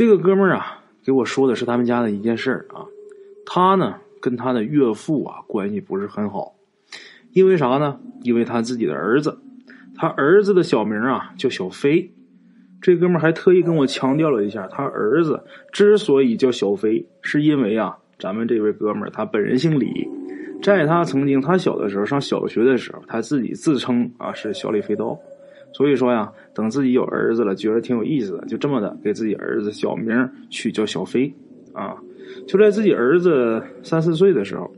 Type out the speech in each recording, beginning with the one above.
这个哥们儿啊，给我说的是他们家的一件事儿啊。他呢，跟他的岳父啊关系不是很好，因为啥呢？因为他自己的儿子，他儿子的小名啊叫小飞。这哥们儿还特意跟我强调了一下，他儿子之所以叫小飞，是因为啊，咱们这位哥们儿他本人姓李，在他曾经他小的时候上小学的时候，他自己自称啊是小李飞刀。所以说呀，等自己有儿子了，觉得挺有意思的，就这么的给自己儿子小名取叫小飞，啊，就在自己儿子三四岁的时候，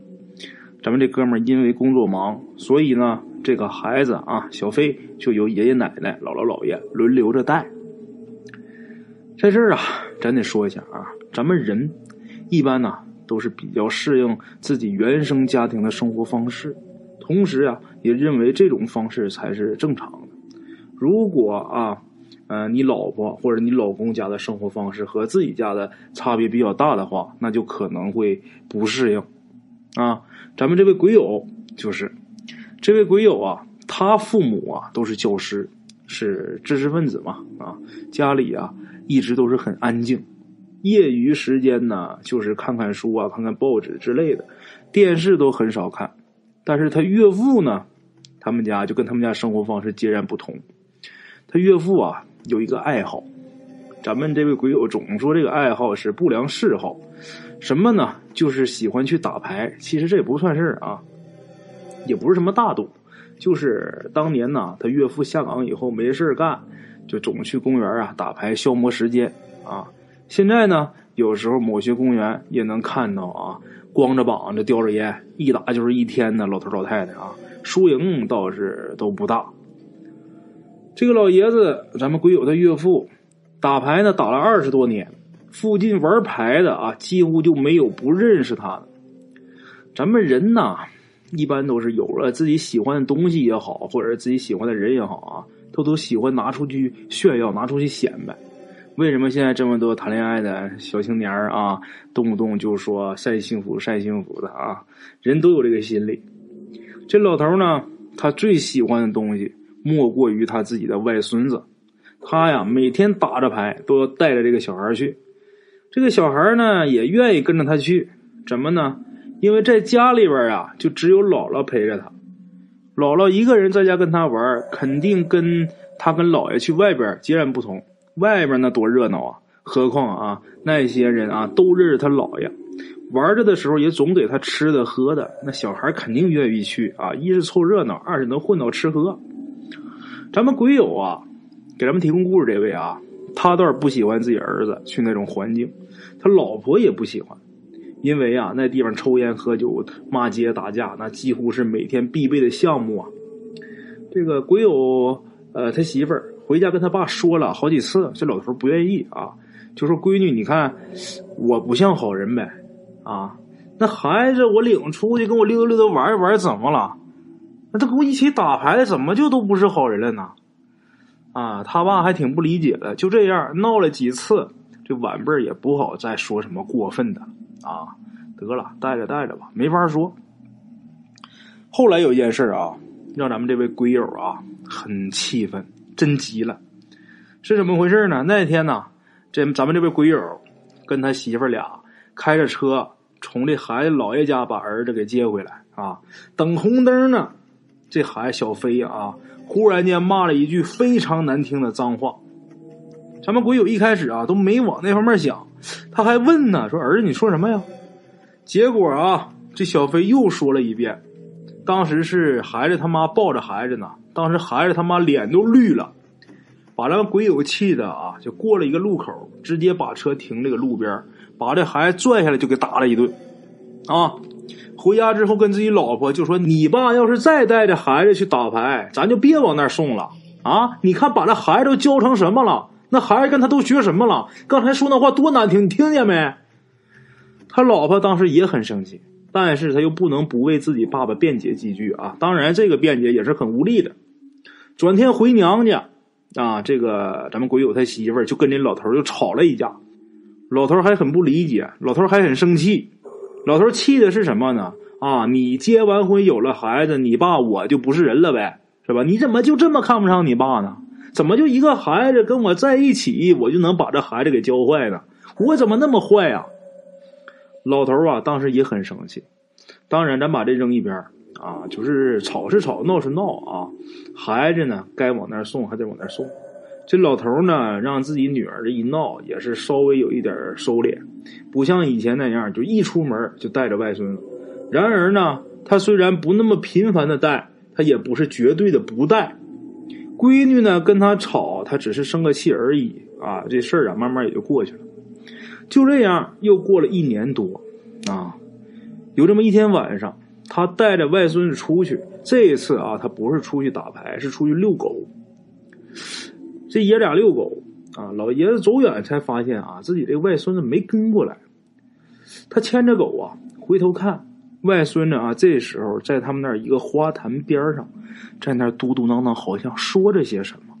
咱们这哥们儿因为工作忙，所以呢，这个孩子啊，小飞就由爷爷奶奶、姥姥姥爷轮流着带。在这儿啊，咱得说一下啊，咱们人一般呢都是比较适应自己原生家庭的生活方式，同时啊，也认为这种方式才是正常。如果啊，呃，你老婆或者你老公家的生活方式和自己家的差别比较大的话，那就可能会不适应啊。咱们这位鬼友就是，这位鬼友啊，他父母啊都是教师，是知识分子嘛啊，家里啊一直都是很安静，业余时间呢就是看看书啊，看看报纸之类的，电视都很少看。但是他岳父呢，他们家就跟他们家生活方式截然不同。他岳父啊有一个爱好，咱们这位鬼友总说这个爱好是不良嗜好，什么呢？就是喜欢去打牌。其实这也不算事啊，也不是什么大赌，就是当年呢，他岳父下岗以后没事干，就总去公园啊打牌消磨时间啊。现在呢，有时候某些公园也能看到啊，光着膀子叼着烟，一打就是一天的老头老太太啊，输赢倒是都不大。这个老爷子，咱们鬼友的岳父，打牌呢打了二十多年，附近玩牌的啊，几乎就没有不认识他的。咱们人呐，一般都是有了自己喜欢的东西也好，或者是自己喜欢的人也好啊，都都喜欢拿出去炫耀，拿出去显摆。为什么现在这么多谈恋爱的小青年啊，动不动就说晒幸福、晒幸福的啊？人都有这个心理。这老头呢，他最喜欢的东西。莫过于他自己的外孙子，他呀每天打着牌都要带着这个小孩去，这个小孩呢也愿意跟着他去，怎么呢？因为在家里边啊，就只有姥姥陪着他，姥姥一个人在家跟他玩，肯定跟他跟姥爷去外边截然不同。外边那多热闹啊！何况啊，那些人啊都认识他姥爷，玩着的时候也总给他吃的喝的，那小孩肯定愿意去啊！一是凑热闹，二是能混到吃喝。咱们鬼友啊，给咱们提供故事这位啊，他倒是不喜欢自己儿子去那种环境，他老婆也不喜欢，因为啊，那地方抽烟喝酒、骂街打架，那几乎是每天必备的项目啊。这个鬼友呃，他媳妇儿回家跟他爸说了好几次，这老头不愿意啊，就说闺女，你看我不像好人呗啊，那孩子我领出去跟我溜达溜达玩一玩，怎么了？那他跟我一起打牌的，怎么就都不是好人了呢？啊，他爸还挺不理解的。就这样闹了几次，这晚辈也不好再说什么过分的啊。得了，带着带着吧，没法说。后来有一件事啊，让咱们这位鬼友啊很气愤，真急了。是怎么回事呢？那天呢，这咱们这位鬼友跟他媳妇俩开着车从这孩子姥爷家把儿子给接回来啊，等红灯呢。这孩子小飞啊，忽然间骂了一句非常难听的脏话。咱们鬼友一开始啊都没往那方面想，他还问呢，说儿子你说什么呀？结果啊，这小飞又说了一遍。当时是孩子他妈抱着孩子呢，当时孩子他妈脸都绿了，把咱们鬼友气的啊，就过了一个路口，直接把车停这个路边，把这孩子拽下来就给打了一顿，啊。回家之后跟自己老婆就说：“你爸要是再带着孩子去打牌，咱就别往那儿送了啊！你看把那孩子都教成什么了？那孩子跟他都学什么了？刚才说那话多难听，你听见没？”他老婆当时也很生气，但是他又不能不为自己爸爸辩解几句啊。当然，这个辩解也是很无力的。转天回娘家啊，这个咱们鬼友他媳妇就跟这老头又吵了一架，老头还很不理解，老头还很生气。老头气的是什么呢？啊，你结完婚有了孩子，你爸我就不是人了呗，是吧？你怎么就这么看不上你爸呢？怎么就一个孩子跟我在一起，我就能把这孩子给教坏呢？我怎么那么坏呀？老头啊，当时也很生气。当然，咱把这扔一边啊，就是吵是吵，闹是闹啊。孩子呢，该往那儿送还得往那儿送。这老头呢，让自己女儿这一闹，也是稍微有一点收敛，不像以前那样，就一出门就带着外孙子。然而呢，他虽然不那么频繁的带，他也不是绝对的不带。闺女呢，跟他吵，他只是生个气而已啊。这事儿啊，慢慢也就过去了。就这样，又过了一年多啊。有这么一天晚上，他带着外孙子出去。这一次啊，他不是出去打牌，是出去遛狗。这爷俩遛狗啊，老爷子走远才发现啊，自己这个外孙子没跟过来。他牵着狗啊，回头看外孙子啊，这时候在他们那一个花坛边上，在那嘟嘟囔囔，好像说着些什么。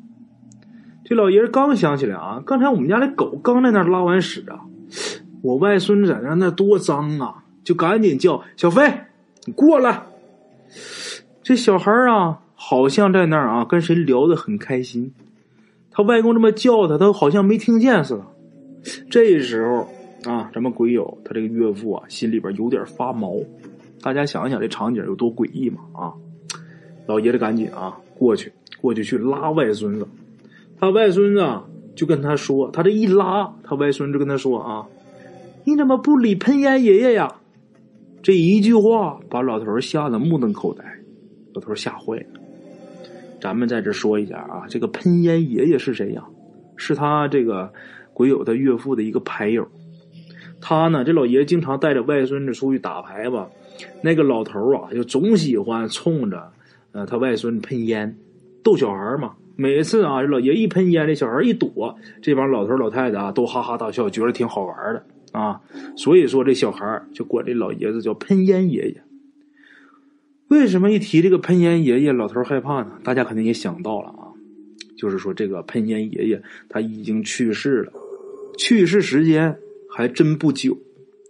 这老爷子刚想起来啊，刚才我们家的狗刚在那拉完屎啊，我外孙子在那那多脏啊，就赶紧叫小飞，你过来。这小孩啊，好像在那儿啊，跟谁聊得很开心。他外公这么叫他，他好像没听见似的。这时候啊，咱们鬼友他这个岳父啊，心里边有点发毛。大家想一想这场景有多诡异嘛？啊，老爷子赶紧啊过去，过去去拉外孙子。他外孙子就跟他说，他这一拉，他外孙子跟他说啊：“你怎么不理喷烟爷爷呀？”这一句话把老头吓得目瞪口呆，老头吓坏了。咱们在这说一下啊，这个喷烟爷爷是谁呀？是他这个鬼友的岳父的一个牌友。他呢，这老爷经常带着外孙子出去打牌吧。那个老头啊，就总喜欢冲着呃他外孙喷烟，逗小孩嘛。每次啊，这老爷一喷烟，这小孩一躲，这帮老头老太太啊都哈哈大笑，觉得挺好玩的啊。所以说，这小孩就管这老爷子叫喷烟爷爷。为什么一提这个喷烟爷爷，老头害怕呢？大家肯定也想到了啊，就是说这个喷烟爷爷他已经去世了，去世时间还真不久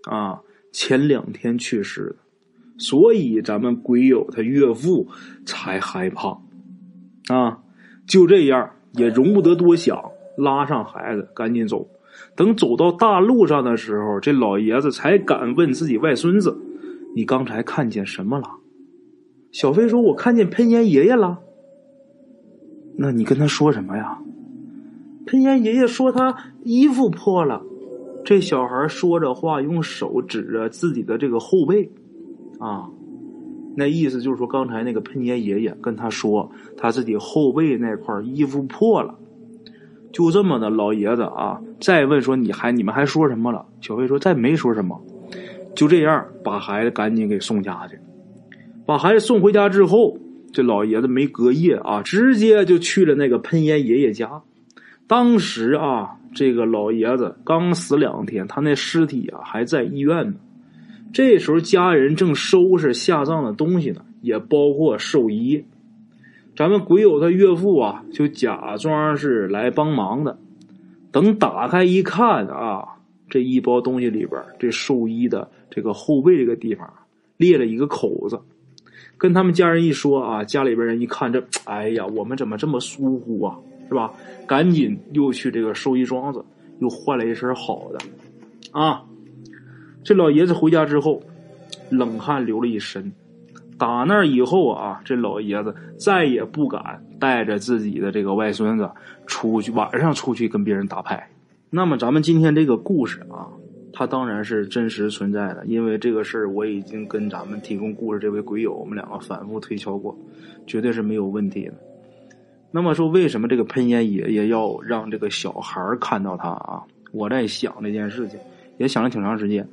啊，前两天去世的，所以咱们鬼友他岳父才害怕啊。就这样也容不得多想，拉上孩子赶紧走。等走到大路上的时候，这老爷子才敢问自己外孙子：“你刚才看见什么了？”小飞说：“我看见喷烟爷爷了。”那你跟他说什么呀？喷烟爷爷说他衣服破了。这小孩说着话，用手指着自己的这个后背，啊，那意思就是说，刚才那个喷烟爷爷跟他说，他自己后背那块衣服破了。就这么的，老爷子啊，再问说：“你还你们还说什么了？”小飞说：“再没说什么。”就这样，把孩子赶紧给送家去。把孩子送回家之后，这老爷子没隔夜啊，直接就去了那个喷烟爷爷家。当时啊，这个老爷子刚死两天，他那尸体啊还在医院呢。这时候家人正收拾下葬的东西呢，也包括寿衣。咱们鬼友他岳父啊，就假装是来帮忙的。等打开一看啊，这一包东西里边，这寿衣的这个后背这个地方裂了一个口子。跟他们家人一说啊，家里边人一看这，哎呀，我们怎么这么疏忽啊，是吧？赶紧又去这个寿衣庄子，又换了一身好的，啊，这老爷子回家之后，冷汗流了一身。打那以后啊，这老爷子再也不敢带着自己的这个外孙子出去晚上出去跟别人打牌。那么咱们今天这个故事啊。它当然是真实存在的，因为这个事儿我已经跟咱们提供故事这位鬼友，我们两个反复推敲过，绝对是没有问题的。那么说，为什么这个喷烟爷爷要让这个小孩看到他啊？我在想这件事情，也想了挺长时间。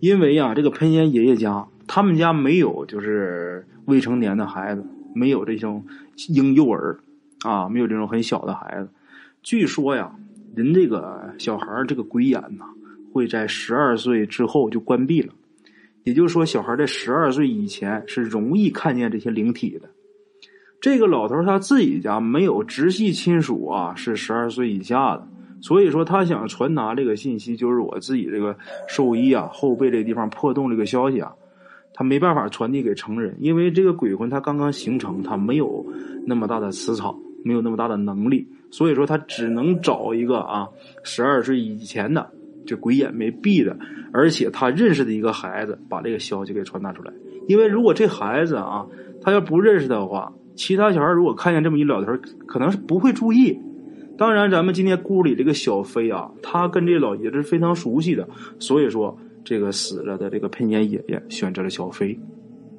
因为呀，这个喷烟爷爷家，他们家没有就是未成年的孩子，没有这种婴幼儿啊，没有这种很小的孩子。据说呀，人这个小孩这个鬼眼呐。会在十二岁之后就关闭了，也就是说，小孩在十二岁以前是容易看见这些灵体的。这个老头他自己家没有直系亲属啊，是十二岁以下的，所以说他想传达这个信息，就是我自己这个寿衣啊后背这地方破洞这个消息啊，他没办法传递给成人，因为这个鬼魂他刚刚形成，他没有那么大的磁场，没有那么大的能力，所以说他只能找一个啊十二岁以前的。这鬼眼没闭的，而且他认识的一个孩子把这个消息给传达出来。因为如果这孩子啊，他要不认识的话，其他小孩如果看见这么一老头，可能是不会注意。当然，咱们今天故事里这个小飞啊，他跟这老爷子是非常熟悉的，所以说这个死了的这个佩年爷爷选择了小飞，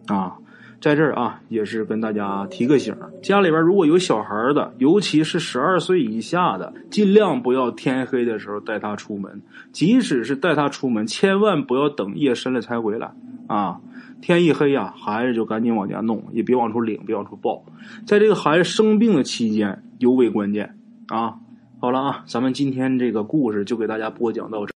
啊。在这儿啊，也是跟大家提个醒家里边如果有小孩的，尤其是十二岁以下的，尽量不要天黑的时候带他出门。即使是带他出门，千万不要等夜深了才回来啊！天一黑呀，孩子就赶紧往家弄，也别往出领，别往出抱。在这个孩子生病的期间，尤为关键啊！好了啊，咱们今天这个故事就给大家播讲到这。